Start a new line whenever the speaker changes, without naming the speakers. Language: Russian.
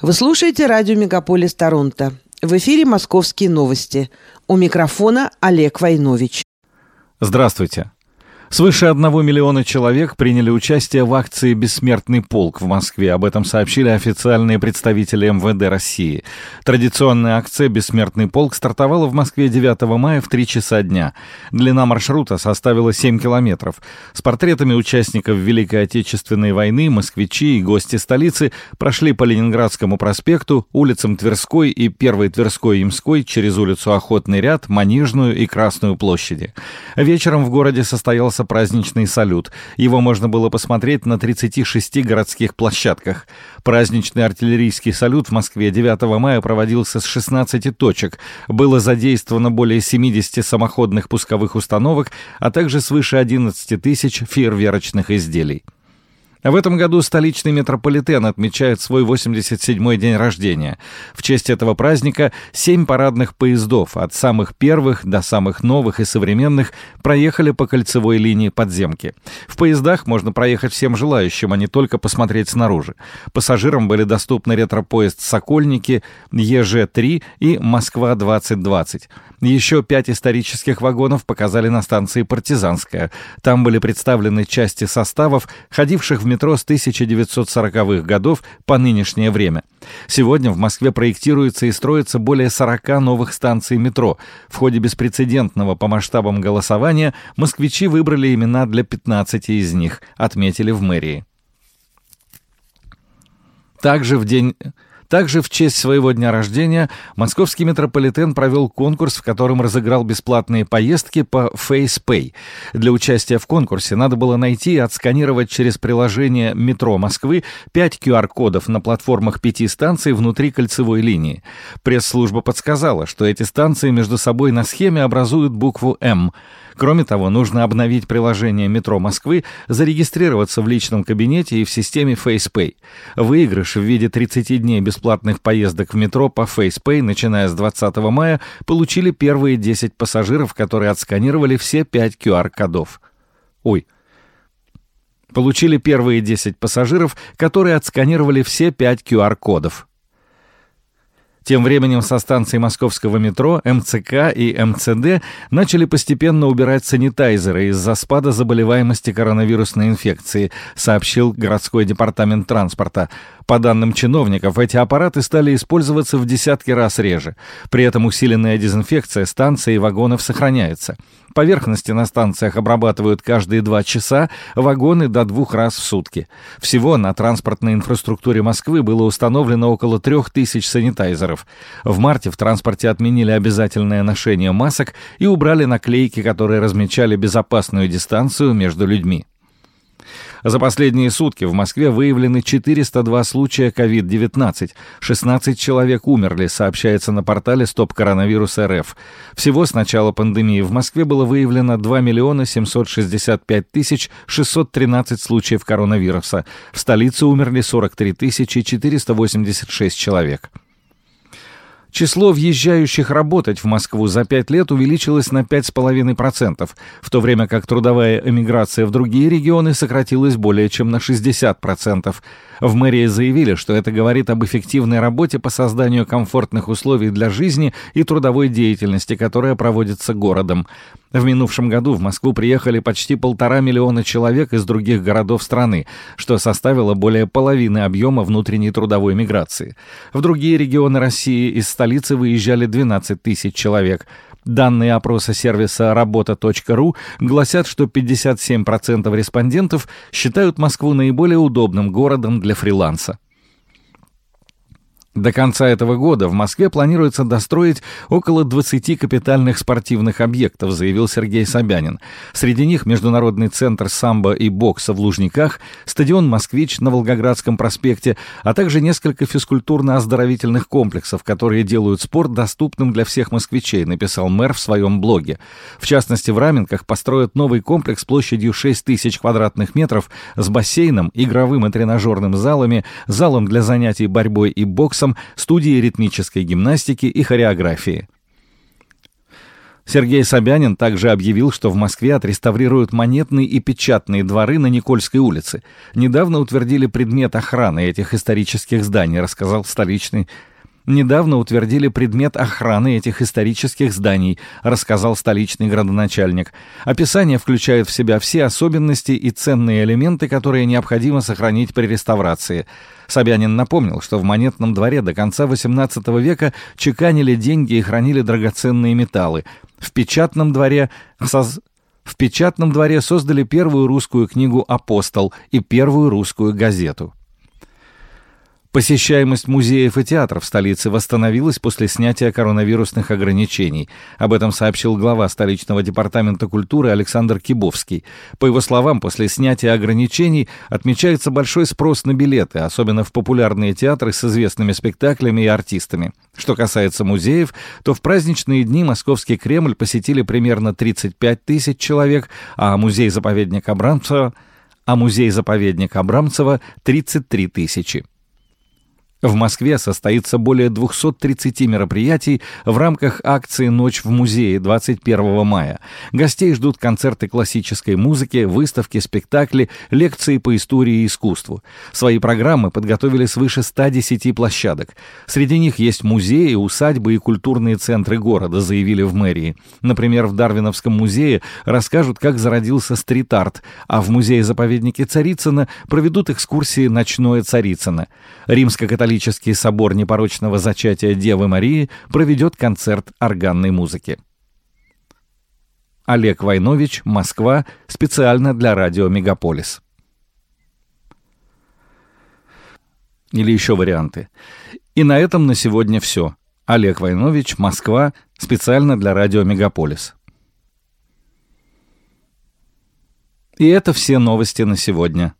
Вы слушаете радио «Мегаполис Торонто». В эфире «Московские новости». У микрофона Олег Войнович.
Здравствуйте. Свыше одного миллиона человек приняли участие в акции «Бессмертный полк» в Москве. Об этом сообщили официальные представители МВД России. Традиционная акция «Бессмертный полк» стартовала в Москве 9 мая в 3 часа дня. Длина маршрута составила 7 километров. С портретами участников Великой Отечественной войны москвичи и гости столицы прошли по Ленинградскому проспекту, улицам Тверской и Первой Тверской Ямской через улицу Охотный ряд, Манежную и Красную площади. Вечером в городе состоялся состоялся праздничный салют. Его можно было посмотреть на 36 городских площадках. Праздничный артиллерийский салют в Москве 9 мая проводился с 16 точек. Было задействовано более 70 самоходных пусковых установок, а также свыше 11 тысяч фейерверочных изделий. В этом году столичный метрополитен отмечает свой 87-й день рождения. В честь этого праздника семь парадных поездов от самых первых до самых новых и современных проехали по кольцевой линии подземки. В поездах можно проехать всем желающим, а не только посмотреть снаружи. Пассажирам были доступны ретропоезд «Сокольники», ЕЖ-3 и «Москва-2020». Еще пять исторических вагонов показали на станции «Партизанская». Там были представлены части составов, ходивших в метро с 1940-х годов по нынешнее время. Сегодня в Москве проектируется и строится более 40 новых станций метро. В ходе беспрецедентного по масштабам голосования москвичи выбрали имена для 15 из них, отметили в мэрии. Также в день также в честь своего дня рождения московский метрополитен провел конкурс, в котором разыграл бесплатные поездки по FacePay. Для участия в конкурсе надо было найти и отсканировать через приложение «Метро Москвы» 5 QR-кодов на платформах пяти станций внутри кольцевой линии. Пресс-служба подсказала, что эти станции между собой на схеме образуют букву «М». Кроме того, нужно обновить приложение «Метро Москвы», зарегистрироваться в личном кабинете и в системе FacePay. Выигрыш в виде 30 дней бесплатных поездок в метро по FacePay, начиная с 20 мая, получили первые 10 пассажиров, которые отсканировали все 5 QR-кодов. Ой, получили первые 10 пассажиров, которые отсканировали все 5 QR-кодов. Тем временем со станции московского метро МЦК и МЦД начали постепенно убирать санитайзеры из-за спада заболеваемости коронавирусной инфекции, сообщил городской департамент транспорта. По данным чиновников, эти аппараты стали использоваться в десятки раз реже. При этом усиленная дезинфекция станций и вагонов сохраняется. Поверхности на станциях обрабатывают каждые два часа, вагоны до двух раз в сутки. Всего на транспортной инфраструктуре Москвы было установлено около трех тысяч санитайзеров. В марте в транспорте отменили обязательное ношение масок и убрали наклейки, которые размечали безопасную дистанцию между людьми. За последние сутки в Москве выявлены 402 случая COVID-19. 16 человек умерли, сообщается на портале Стоп Коронавирус РФ. Всего с начала пандемии в Москве было выявлено 2 миллиона 765 тысяч 613 случаев коронавируса. В столице умерли 43 тысячи 486 человек. Число въезжающих работать в Москву за пять лет увеличилось на 5,5%, в то время как трудовая эмиграция в другие регионы сократилась более чем на 60%. В мэрии заявили, что это говорит об эффективной работе по созданию комфортных условий для жизни и трудовой деятельности, которая проводится городом. В минувшем году в Москву приехали почти полтора миллиона человек из других городов страны, что составило более половины объема внутренней трудовой миграции. В другие регионы России из столицы выезжали 12 тысяч человек. Данные опроса сервиса работа.ру гласят, что 57% респондентов считают Москву наиболее удобным городом для фриланса. До конца этого года в Москве планируется достроить около 20 капитальных спортивных объектов, заявил Сергей Собянин. Среди них Международный центр самбо и бокса в Лужниках, стадион «Москвич» на Волгоградском проспекте, а также несколько физкультурно-оздоровительных комплексов, которые делают спорт доступным для всех москвичей, написал мэр в своем блоге. В частности, в Раменках построят новый комплекс площадью 6 тысяч квадратных метров с бассейном, игровым и тренажерным залами, залом для занятий борьбой и боксом, студии ритмической гимнастики и хореографии. Сергей Собянин также объявил, что в Москве отреставрируют монетные и печатные дворы на Никольской улице. Недавно утвердили предмет охраны этих исторических зданий, рассказал столичный недавно утвердили предмет охраны этих исторических зданий, рассказал столичный градоначальник. Описание включает в себя все особенности и ценные элементы, которые необходимо сохранить при реставрации. Собянин напомнил, что в монетном дворе до конца XVIII века чеканили деньги и хранили драгоценные металлы. В печатном дворе соз... В печатном дворе создали первую русскую книгу «Апостол» и первую русскую газету. Посещаемость музеев и театров в столице восстановилась после снятия коронавирусных ограничений. Об этом сообщил глава столичного департамента культуры Александр Кибовский. По его словам, после снятия ограничений отмечается большой спрос на билеты, особенно в популярные театры с известными спектаклями и артистами. Что касается музеев, то в праздничные дни Московский Кремль посетили примерно 35 тысяч человек, а музей-заповедник Абрамцева, а музей-заповедник Абрамцева 33 тысячи. В Москве состоится более 230 мероприятий в рамках акции «Ночь в музее» 21 мая. Гостей ждут концерты классической музыки, выставки, спектакли, лекции по истории и искусству. Свои программы подготовили свыше 110 площадок. Среди них есть музеи, усадьбы и культурные центры города, заявили в мэрии. Например, в Дарвиновском музее расскажут, как зародился стрит-арт, а в музее-заповеднике Царицына проведут экскурсии «Ночное Царицыно». Римско-католическая католический собор непорочного зачатия Девы Марии проведет концерт органной музыки. Олег Войнович, Москва, специально для радио «Мегаполис». Или еще варианты. И на этом на сегодня все. Олег Войнович, Москва, специально для радио «Мегаполис». И это все новости на сегодня.